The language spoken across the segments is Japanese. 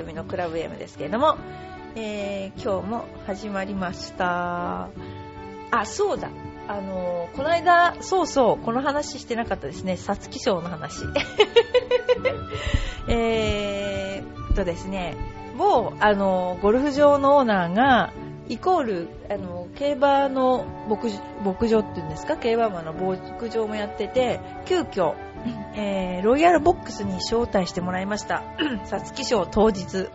バーディー瞳のクラブ M ですけれども、えー、今日も始まりました。あ、そうだ。あのー、この間、そうそう、この話してなかったですね。皐月賞の話。えーとですね、某、あのー、ゴルフ場のオーナーが、イコール、あの、競馬の牧牧場っていうんですか、競馬馬の牧場もやってて、急遽、えー、ロイヤルボックスに招待してもらいました。皐月賞当日。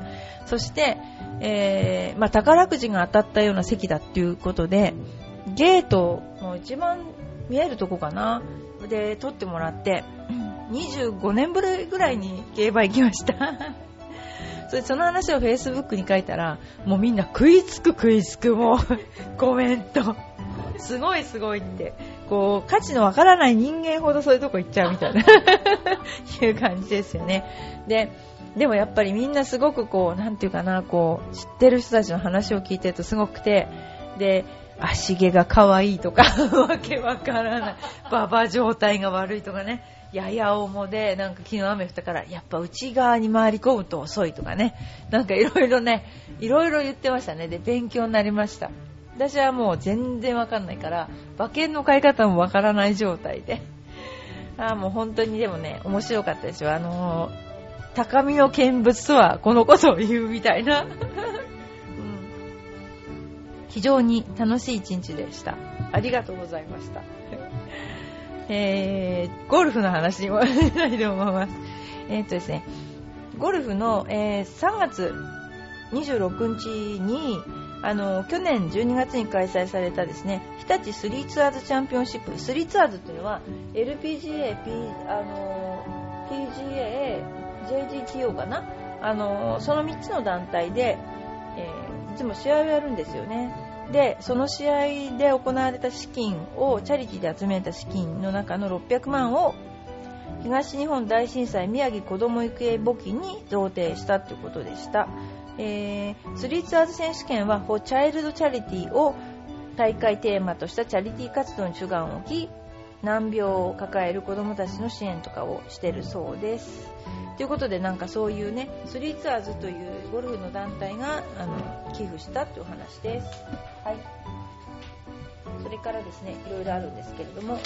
そして、えー、まあ、宝くじが当たったような席だっていうことで、ゲートの一番見えるとこかな。で、撮ってもらって、25年ぶりぐらいに競馬行きました。それその話を Facebook に書いたら、もうみんな食いつく食いつく、もうコメント。すごいすごいって。こう、価値のわからない人間ほどそういうとこ行っちゃうみたいな いう感じですよね。で、でもやっぱりみんなすごくこう、なんていうかな、こう、知ってる人たちの話を聞いてるとすごくて、で、足毛が可愛いとか、わけわからない。ババ状態が悪いとかね。やや重で、なんか昨日雨降ったから、やっぱ内側に回り込むと遅いとかね。なんかいろいろね、いろいろ言ってましたね。で、勉強になりました。私はもう全然わかんないから、馬券の買い方もわからない状態で。あ、もう本当にでもね、面白かったですよ。あのー、高みの見物とはこのことを言うみたいな。うん、非常に楽しい一日でした。ありがとうございました。えー、ゴルフの話にもしたいと思います。えー、っとですね、ゴルフの、えー、3月26日に、あの、去年12月に開催されたですね、日立スリーツアーズチャンピオンシップ。スリーツアーズというのは、LPGA、P、あの、PGA、JGTO かな？あの、その3つの団体で、えー、いつも試合をやるんですよね。でその試合で行われた資金をチャリティーで集めた資金の中の600万を東日本大震災宮城子ども育英募金に贈呈したということでした、えー、スリーツアーズ選手権は For Child Charity を大会テーマとしたチャリティー活動に主眼を置き難病を抱える子どもたちの支援とかをしてるそうですということでなんかそういうねスリーツアーズというゴルフの団体があの寄付したというお話です。はい。それからですねいろいろあるんですけれども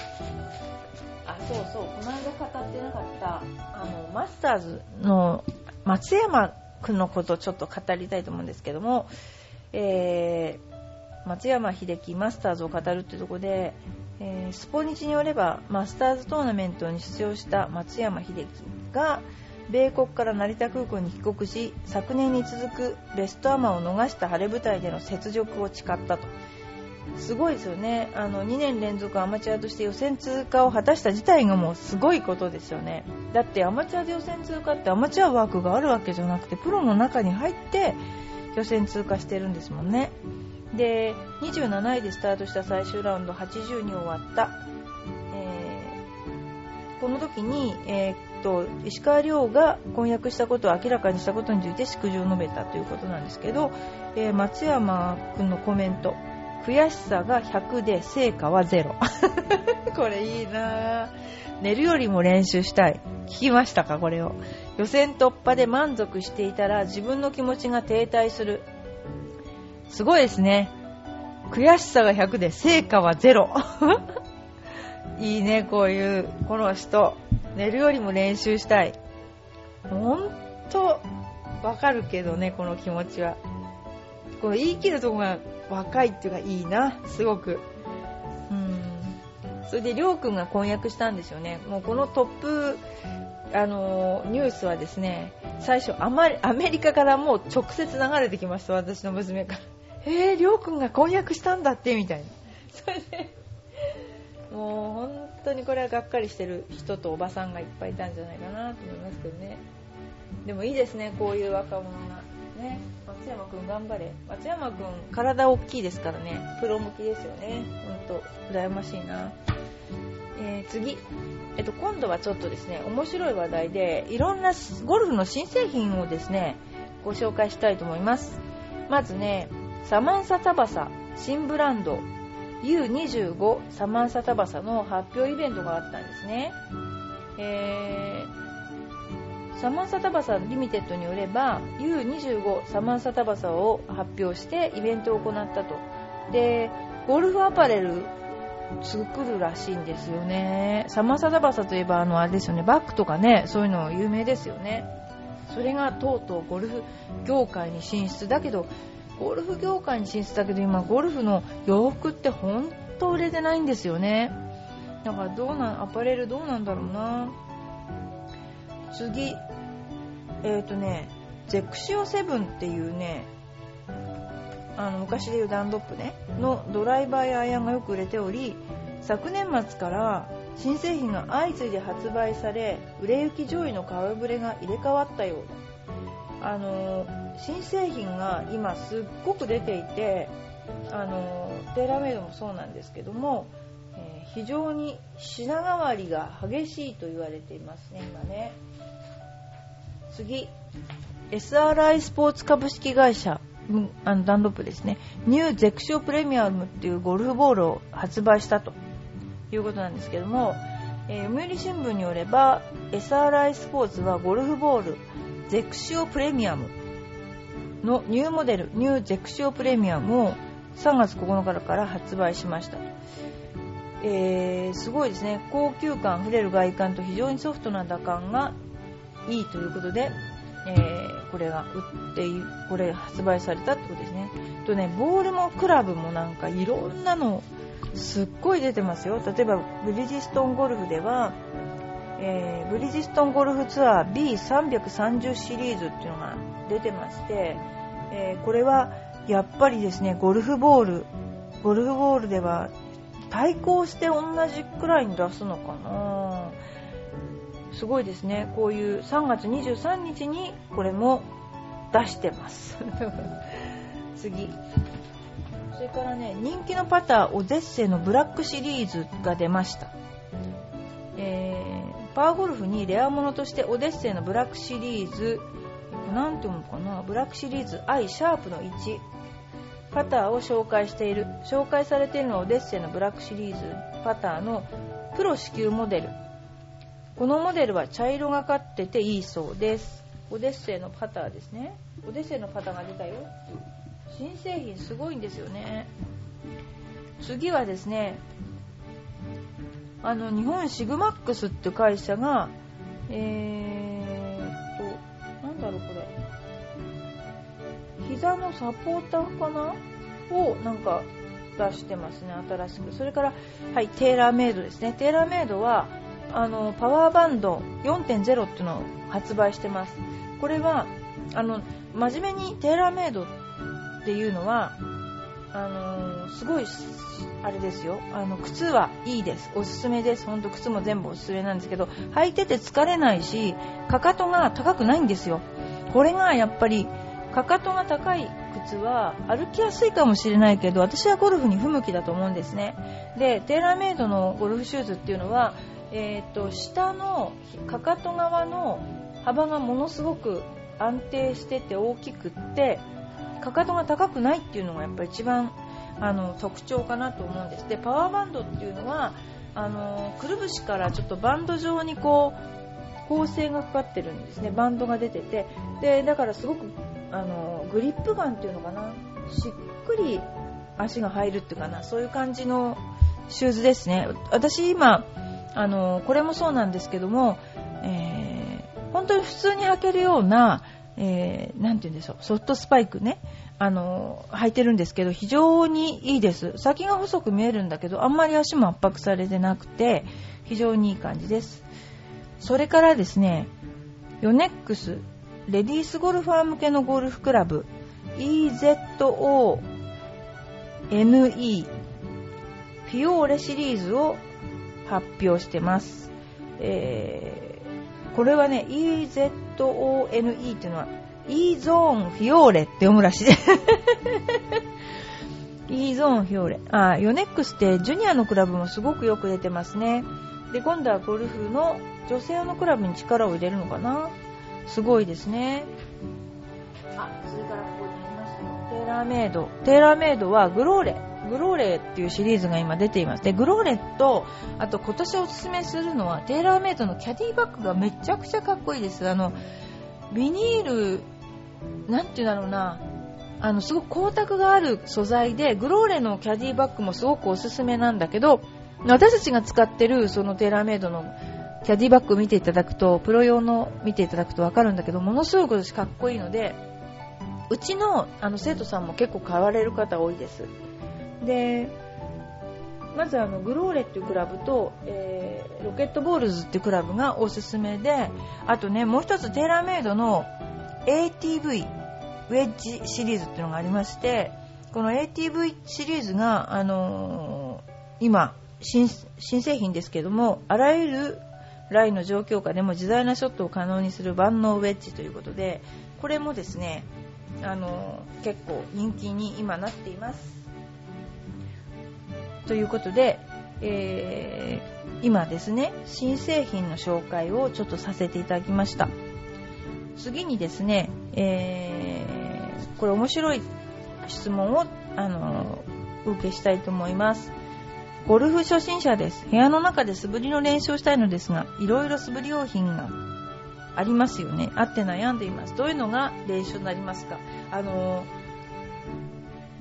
あそうそうこの間語ってなかったあのマスターズの松山君のことをちょっと語りたいと思うんですけども、えー、松山英樹マスターズを語るというところで、えー、スポニチによればマスターズトーナメントに出場した松山英樹が米国から成田空港に帰国し昨年に続くベストアマを逃した晴れ舞台での雪辱を誓ったと。すごいですよね。あの2年連続アマチュアとして予選通過を果たした自体がもうすごいことですよね。だってアマチュアで予選通過ってアマチュア枠があるわけじゃなくてプロの中に入って予選通過してるんですもんね。で27位でスタートした最終ラウンド80に終わった、えー、この時に、えーと石川遼が婚約したことを明らかにしたことについて祝辞を述べたということなんですけど、えー、松山君のコメント。悔しさが100で成果は0 これいいな。寝るよりも練習したい。聞きましたか？これを。予選突破で満足していたら自分の気持ちが停滞する。すごいですね。悔しさが100で成果は0 いいねこういうこの人。寝るよりも練習したい。ほんと、わかるけどね、この気持ちは。この言い切るとこが若いっていうかいいな、すごく。うん。それで、りょうくんが婚約したんですよね。もうこのトップ、あのニュースはですね、最初アマ、アメリカからもう直接流れてきました、私の娘から。えー、りょうくんが婚約したんだって、みたいな。それで、もう本当にこれはがっかりしてる人とおばさんがいっぱいいたんじゃないかなと思いますけどねでもいいですねこういう若者がね。松山君頑張れ。松山君体大きいですからね。プロ向きですよね。本当羨ましいな、えー、次。えっと、今度はちょっとですね面白い話題でいろんなゴルフの新製品をですねご紹介したいと思います。まずねサマンサタバサ新ブランド。U25 サマンサタバサの発表イベントがあったんですね。えー、サマンサタバサリミテッドによれば U25 サマンサタバサを発表してイベントを行ったと。でゴルフアパレル作るらしいんですよね。サマンサタバサといえばあのあれですよね。バッグとかねそういうの有名ですよね。それがとうとうゴルフ業界に進出。だけどゴルフ業界に進出だけど今ゴルフの洋服って本当売れてないんですよね。だからどうなんアパレルどうなんだろうな。次。えっ、ー、とねゼクシオ7っていうねあの昔でいうダンロップねのドライバーやアイアンがよく売れており昨年末から新製品が相次いで発売され売れ行き上位の顔ぶれが入れ替わったよう。だあの新製品が今すっごく出ていてあのテーラーメイドもそうなんですけども、えー、非常に品変わりが激しいと言われていますね今ね。次。SRI スポーツ株式会社。あのダンロップですね。ニューゼクショプレミアムっていうゴルフボールを発売したと。いうことなんですけども、えー、読売新聞によれば SRI スポーツはゴルフボールゼクシオプレミアムのニューモデルニューゼクシオプレミアムを3月9日から発売しました、えー、すごいですね。高級感あふれる外観と非常にソフトな打感がいいということで、えー、これが売ってこれ発売されたってことですね。とねボールもクラブもなんかいろんなのすっごい出てますよ。例えばブリヂストンゴルフでは、えー、ブリヂストンゴルフツアー B330 シリーズっていうのが出てまして、えー、これはやっぱりですねゴルフボールゴルフボールでは対抗して同じくらいに出すのかな。すごいですね。こういう3月23日にこれも出してます。次。それからね人気のパターオデッセイのブラックシリーズが出ました、えー、パワーゴルフにレアものとしてオデッセイのブラックシリーズ。何て読むのかな？ブラックシリーズ I シャープの1パターを紹介している。紹介されているのはオデッセイのブラックシリーズ。パターのプロ支給モデル。このモデルは茶色がかってていいそうです。オデッセイのパターですね。オデッセイのパターが出たよ。新製品すごいんですよね。次はですねあの日本シグマックスって会社がえー、っとなんだろうこれ。膝のサポーターかな？をなんか出してますね新しく。それからはいテーラーメイドですね。テーラーメイドはあのパワーバンド4.0っていうのを発売してます。これはあの真面目にテーラーメイドっていうのはあのー、すごいあれですよ。あの靴はいいです。おすすめです。ほんと靴も全部おすすめなんですけど履いてて疲れないしかかとが高くないんですよ。これがやっぱりかかとが高い靴は歩きやすいかもしれないけど私はゴルフに不向きだと思うんですね。でテーラーメイドのゴルフシューズっていうのは、えーと下のかかと側の幅がものすごく安定してて大きくってかかとが高くないっていうのがやっぱり一番あの特徴かなと思うんです。でパワーバンドっていうのはあのくるぶしからちょっとバンド状にこう構成がかかってるんですね。バンドが出てて。でだからすごくあのグリップガンっていうのかな。しっくり足が入るっていうかな。そういう感じのシューズですね。私今あのこれもそうなんですけども、えー、本当に普通に履けるようなえー、て言うんでしょう、ソフトスパイクね、あの、履いてるんですけど、非常にいいです。先が細く見えるんだけど、あんまり足も圧迫されてなくて、非常にいい感じです。それからですね、ヨネックス、レディースゴルファー向けのゴルフクラブ、EZONE、フィオーレシリーズを発表してます。えー、これはね、EZONE っていうのは E ゾーンフィオーレって読むらしい。で す E ゾーンフィオーレ。あヨネックスってジュニアのクラブもすごくよく出てますね。で今度はゴルフの女性のクラブに力を入れるのかな。すごいですね。あそれからここにありますよ。テーラーメイド。テーラーメイドはグローレグローレっていうシリーズが今出ています。で、グローレと、あと今年おすすめするのは、テーラーメイドのキャディバッグがめちゃくちゃかっこいいです。あの、ビニール、なんていうんだろうな、あの、すごく光沢がある素材で、グローレのキャディバッグもすごくおすすめなんだけど、私たちが使ってるそのテーラーメイドのキャディバッグ見ていただくと、プロ用の見ていただくとわかるんだけど、ものすごくかっこいいので、うちのあの生徒さんも結構買われる方多いです。で、まずあのグローレっていうクラブと、えー、ロケットボールズっていうクラブがおすすめで、あとね、もう一つテーラーメイドの ATV ウェッジシリーズっていうのがありまして、この ATV シリーズが、あのー、今新、新製品ですけども、あらゆるラインの状況下でも自在なショットを可能にする万能ウェッジということで、これもですね、あの結構人気に今なっています。ということで、えー、今ですね、新製品の紹介をちょっとさせていただきました。次にですね、えー、これ面白い質問を、あのお受けしたいと思います。ゴルフ初心者です。部屋の中で素振りの練習をしたいのですが、いろいろ素振り用品がありますよね。あって悩んでいます。どういうのが練習になりますか？あの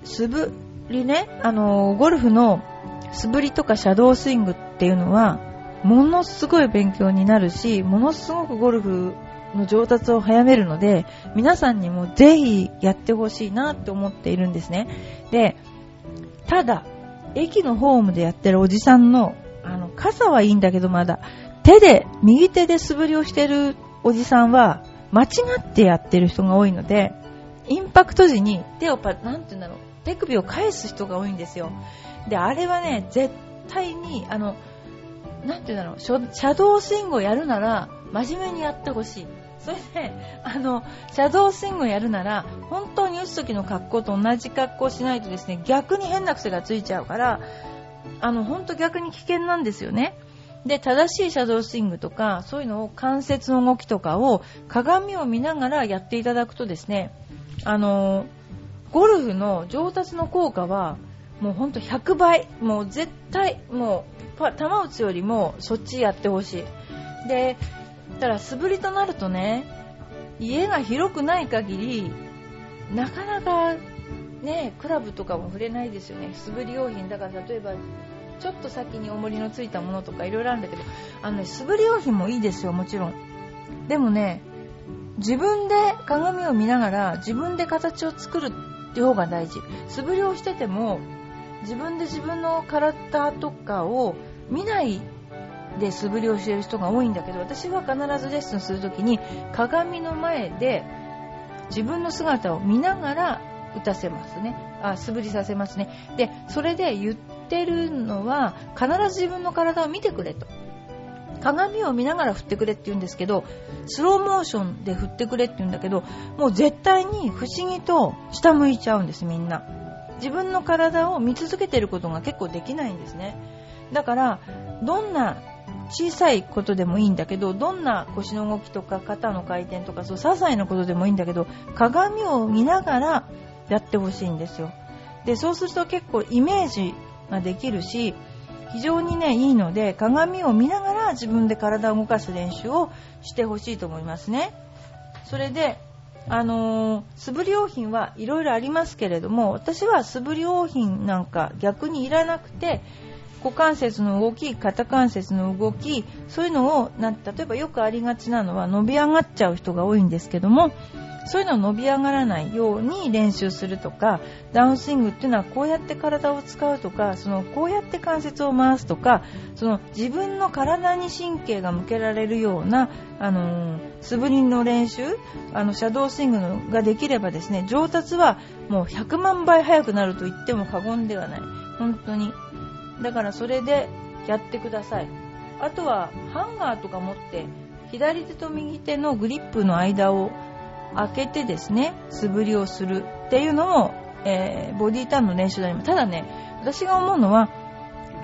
素振りね、あのゴルフの素振りとかシャドースイングっていうのは、ものすごい勉強になるし、ものすごくゴルフの上達を早めるので、皆さんにもぜひやってほしいなって思っているんですね。で、ただ、駅のホームでやってるおじさんの、あの、傘はいいんだけどまだ、手で、右手で素振りをしてるおじさんは、間違ってやってる人が多いので、インパクト時に手をパ、なんて言うんだろう、手首を返す人が多いんですよ。で、あれはね、絶対に、あの、なんて言うんだろう、シャドースイングをやるなら、真面目にやってほしい。それで、あの、シャドースイングをやるなら、本当に打つ時の格好と同じ格好をしないとですね、逆に変な癖がついちゃうから、あの、本当逆に危険なんですよね。で、正しいシャドースイングとか、そういうのを関節の動きとかを鏡を見ながらやっていただくとですね、あの、ゴルフの上達の効果は、もうほんと100倍、もう絶対、もう、球打つよりもそっちやってほしい。で、ただ素振りとなるとね、家が広くない限り、なかなかね、クラブとかも触れないですよね。素振り用品。だから例えば、ちょっと先に重りのついたものとかいろいろあるんだけど、あのね、素振り用品もいいですよ、もちろん。でもね、自分で鏡を見ながら自分で形を作るっていう方が大事。素振りをしてても、自分で自分の体とかを見ないで素振りをしている人が多いんだけど私は必ずレッスンするときに鏡の前で自分の姿を見ながら打たせますね。あ素振りさせますね。でそれで言ってるのは必ず自分の体を見てくれと。鏡を見ながら振ってくれって言うんですけどスローモーションで振ってくれって言うんだけどもう絶対に不思議と下向いちゃうんですみんな。自分の体を見続けてることが結構できないんですね。だからどんな小さいことでもいいんだけどどんな腰の動きとか肩の回転とかそう些細なことでもいいんだけど鏡を見ながらやってほしいんですよ。でそうすると結構イメージができるし非常にねいいので鏡を見ながら自分で体を動かす練習をしてほしいと思いますね。それであのー、素振り用品はいろいろありますけれども私は素振り用品なんか逆にいらなくて股関節の動き、肩関節の動き、そういうのをな、例えばよくありがちなのは伸び上がっちゃう人が多いんですけども、そういうのを伸び上がらないように練習するとか、ダウンスイングっていうのはこうやって体を使うとか、そのこうやって関節を回すとか、その自分の体に神経が向けられるような、あのー、素振りの練習、あの、シャドースイングのができればですね、上達はもう100万倍速くなると言っても過言ではない。本当に。だからそれでやってください。あとはハンガーとか持って左手と右手のグリップの間を開けてですね素振りをするっていうのも、えー、ボディーターンの練習であります。ただね私が思うのは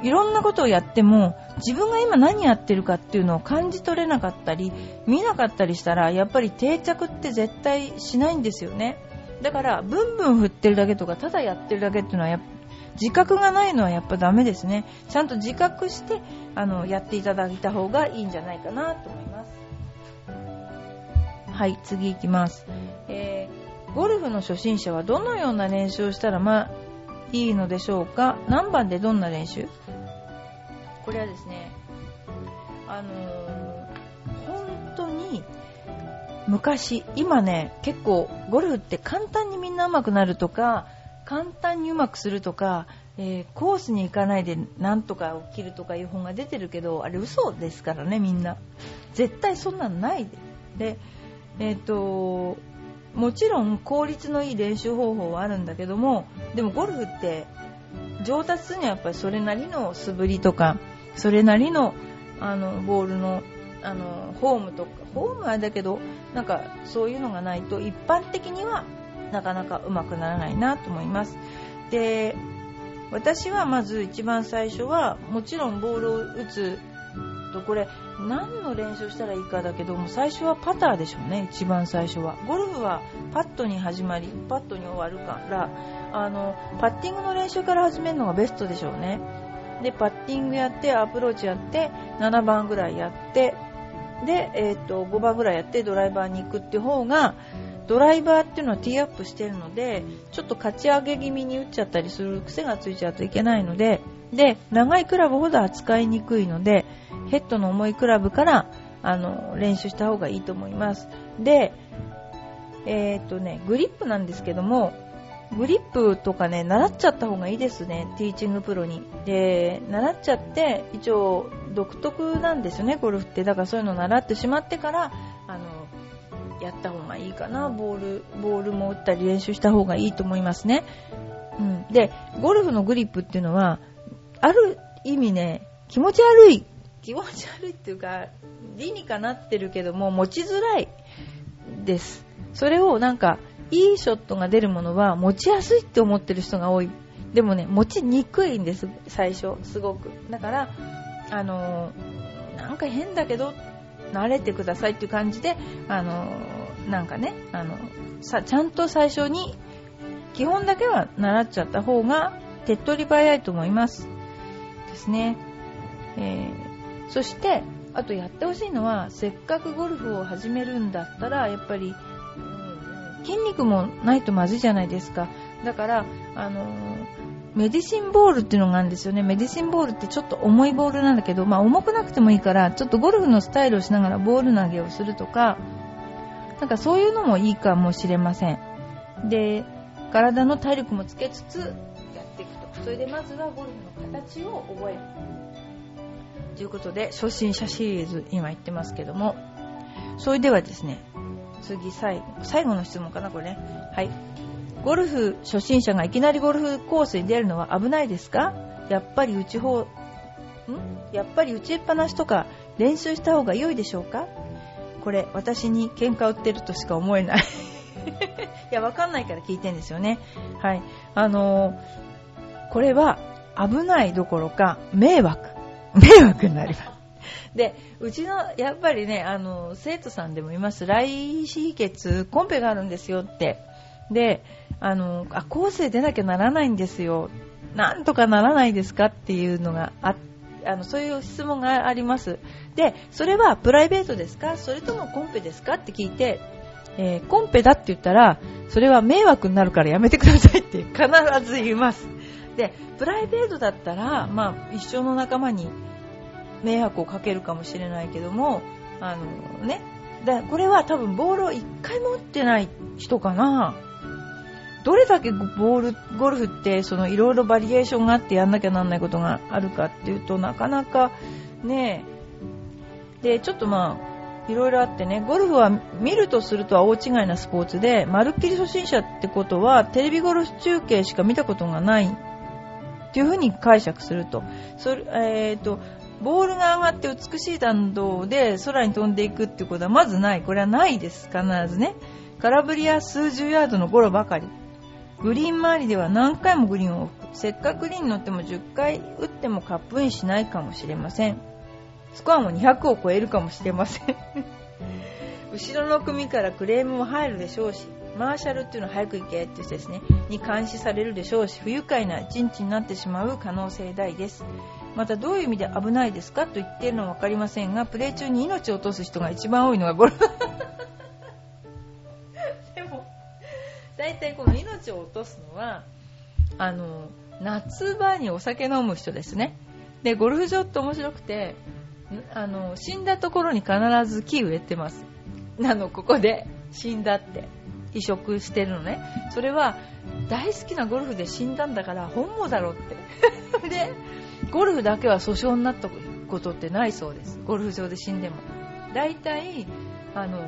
いろんなことをやっても自分が今何やってるかっていうのを感じ取れなかったり見なかったりしたらやっぱり定着って絶対しないんですよね。だからブンブン振ってるだけとかただやってるだけっていうのは自覚がないのはやっぱダメですね。ちゃんと自覚してあのやっていただいた方がいいんじゃないかなと思います。はい次いきます、えー、ゴルフの初心者はどのような練習をしたらまあいいのでしょうか？何番でどんな練習？これはですねあのー、本当に昔今ね結構ゴルフって簡単にみんな上手くなるとか簡単にうまくするとか、えー、コースに行かないでなんとか起きるとかいう本が出てるけどあれ嘘ですからねみんな。絶対そんなんないで。えっ、ともちろん効率のいい練習方法はあるんだけどもでもゴルフって上達するにはやっぱりそれなりの素振りとかそれなりのあのボールのあのホームとかホームはだけどなんかそういうのがないと一般的にはなかなかうまくならないなと思います。で私はまず一番最初はもちろんボールを打つとこれ何の練習したらいいかだけども最初はパターでしょうね一番最初は。ゴルフはパットに始まりパットに終わるからあのパッティングの練習から始めるのがベストでしょうね。でパッティングやってアプローチやって7番ぐらいやってで、えー、と5番ぐらいやってドライバーに行くっていう方がドライバーっていうのはティーアップしてるのでちょっと勝ち上げ気味に打っちゃったりする癖がついちゃうといけないのでで長いクラブほど扱いにくいのでヘッドの重いクラブからあの練習した方がいいと思います。でえっ、とねグリップなんですけどもグリップとかね習っちゃった方がいいですねティーチングプロに。で習っちゃって一応独特なんですよねゴルフって。だからそういうの習ってしまってからやった方がいいかな。ボールボールも打ったり練習した方がいいと思いますね、うん、でゴルフのグリップっていうのはある意味ね気持ち悪い。気持ち悪いっていうか理にかなってるけども持ちづらいです。それをなんかいいショットが出るものは持ちやすいって思ってる人が多い。でもね持ちにくいんです最初。すごく。だからあのー、なんか変だけど慣れてくださいっていう感じであのー、なんかねあのさちゃんと最初に基本だけは習っちゃった方が手っ取り早いと思います。ですね、えー、そしてあとやってほしいのはせっかくゴルフを始めるんだったらやっぱり筋肉もないとまずいじゃないですか。だからあのメディシンボールっていうのがあるんですよね。メディシンボールってちょっと重いボールなんだけど、まあ、重くなくてもいいからちょっとゴルフのスタイルをしながらボール投げをするとかなんかそういうのもいいかもしれません。で体の体力もつけつつやっていくと。それでまずはゴルフの形を覚える。ということで初心者シリーズ今言ってますけども。それではですね次最後最後の質問かなこれね。はい。ゴルフ初心者がいきなりゴルフコースに出るのは危ないですか？やっぱり打ち方ん？やっぱり打ちっぱなしとか練習した方が良いでしょうか？これ私に喧嘩売ってるとしか思えない。いやわかんないから聞いてんですよね。はい。あのー、これは危ないどころか迷惑。迷惑になります。で、うちの、やっぱりね、あの、生徒さんでもいます。来シ血、コンペがあるんですよって。で、あの、あ、構成出なきゃならないんですよ。なんとかならないですかっていうのがああのそういう質問があります。で、それはプライベートですか？それともコンペですか？って聞いて、えー、コンペだって言ったら、それは迷惑になるからやめてくださいって必ず言います。で、プライベートだったら、まあ、一生の仲間に迷惑をかけるかもしれないけどもあのねだこれは多分ボールを1回も打ってない人かなどれだけボールゴルフってそのいろいろバリエーションがあってやんなきゃなんないことがあるかっていうとなかなかねでちょっとまあいろいろあってねゴルフは見るとするとは大違いなスポーツでまるっきり初心者ってことはテレビゴルフ中継しか見たことがないっていうふうに解釈するとそれ、えーとボールが上がって美しい弾道で空に飛んでいくっていうことはまずない。これはないです。必ずね。空振りや数十ヤードのゴロばかり。グリーン周りでは何回もグリーンを置くせっかくグリーンに乗っても10回打ってもカップインしないかもしれません。スコアも200を超えるかもしれません。後ろの組からクレームも入るでしょうし、マーシャルっていうのは早く行けっていう人ですねに監視されるでしょうし不愉快な陣地になってしまう可能性大ですまたどういう意味で危ないですかと言っているのは分かりませんがプレー中に命を落とす人が一番多いのがゴルフすのはあの夏場にお酒飲む人ですね。でゴルフ場って面白くてあの死んだところに必ず木植えてます。なのここで死んだって移植してるのね。それは大好きなゴルフで死んだんだから本望だろって。でゴルフだけは訴訟になったことってないそうです。ゴルフ場で死んでも。大体あの、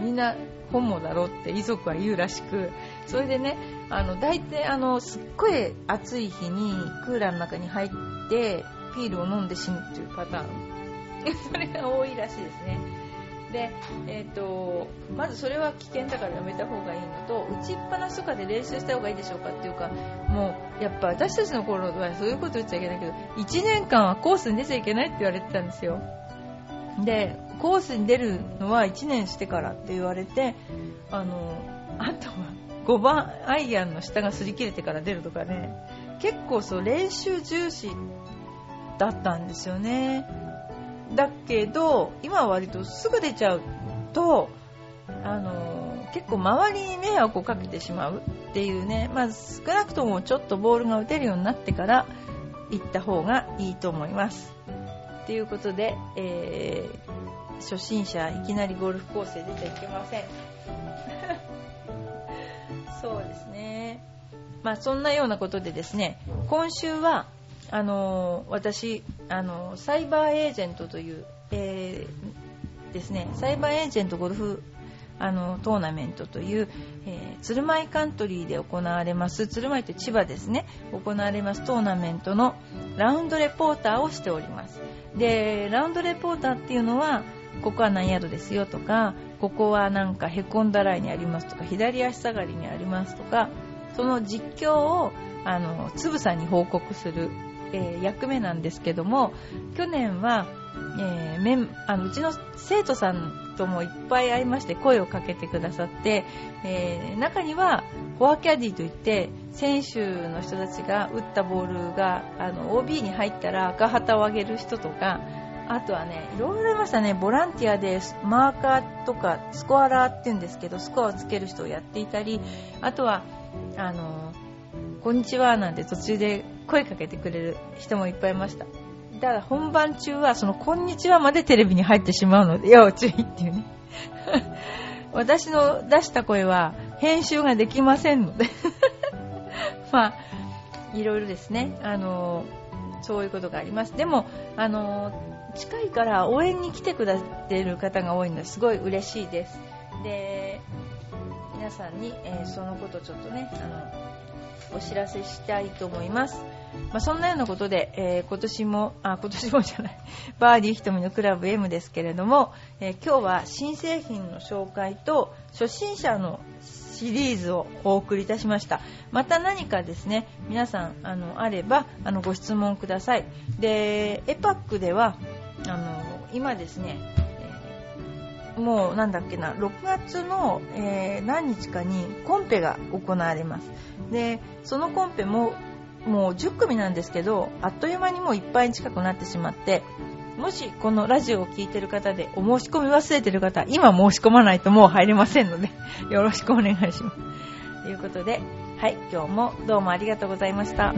みんな本望だろって遺族は言うらしくそれでねあの大体あのすっごい暑い日にクーラーの中に入ってピールを飲んで死ぬっていうパターン。それが多いらしいですね。で、えーと、まずそれは危険だからやめた方がいいのと打ちっぱなしとかで練習した方がいいでしょうかっていうかもうやっぱ私たちの頃はそういうこと言っちゃいけないけど1年間はコースに出ちゃいけないって言われてたんですよ。でコースに出るのは1年してからって言われてあのあとは5番アイアンの下が擦り切れてから出るとかね。結構そう練習重視だったんですよね。だけど今は割とすぐ出ちゃうとあの結構周りに迷惑をかけてしまうっていうね、まあ、少なくともちょっとボールが打てるようになってから行った方がいいと思います。ということで、えー、初心者いきなりゴルフコースへ出ちゃいけません。そうですね。まあそんなようなことでですね、今週はあの私あのサイバーエージェントという、えー、ですねサイバーエージェントゴルフあのトーナメントという、えー、鶴舞カントリーで行われます鶴舞って千葉ですね行われますトーナメントのラウンドレポーターをしておりますでラウンドレポーターっていうのはここは何ヤードですよとかここはなんかへこんだラインにありますとか左足下がりにありますとかその実況をあのつぶさに報告するえー、役目なんですけども去年は、えー、あのうちの生徒さんともいっぱい会いまして声をかけてくださって、えー、中にはフォアキャディといって選手の人たちが打ったボールがあの OB に入ったら赤旗を上げる人とかあとはね、いろいろいましたね。ボランティアでマーカーとかスコアラーって言うんですけど、スコアをつける人をやっていたり、あとは、あの、こんにちはなんて途中で声かけてくれる人もいっぱいいました。だから本番中はそのこんにちはまでテレビに入ってしまうので要注意っていうね。私の出した声は編集ができませんので まあ、いろいろですね、あのそういうことがあります。でも、あの近いから応援に来てくださっている方が多いのですごい嬉しいです。で、皆さんに、えー、そのことちょっとね、あの、お知らせしたいと思います。まあ、そんなようなことで、えー、今年も、あ、今年もじゃない、バーディー瞳のクラブ M ですけれども、えー、今日は新製品の紹介と初心者のシリーズをお送りいたしました。また何かですね、皆さん、あの、あれば、あの、ご質問ください。で、エパックでは、あの、今ですね、えー、もうなんだっけな、6月の、えー、何日かにコンペが行われます。で、そのコンペももう10組なんですけど、あっという間にもういっぱい近くなってしまって、もしこのラジオを聴いてる方でお申し込み忘れてる方、今申し込まないともう入れませんので、よろしくお願いします。ということで、はい、今日もどうもありがとうございました。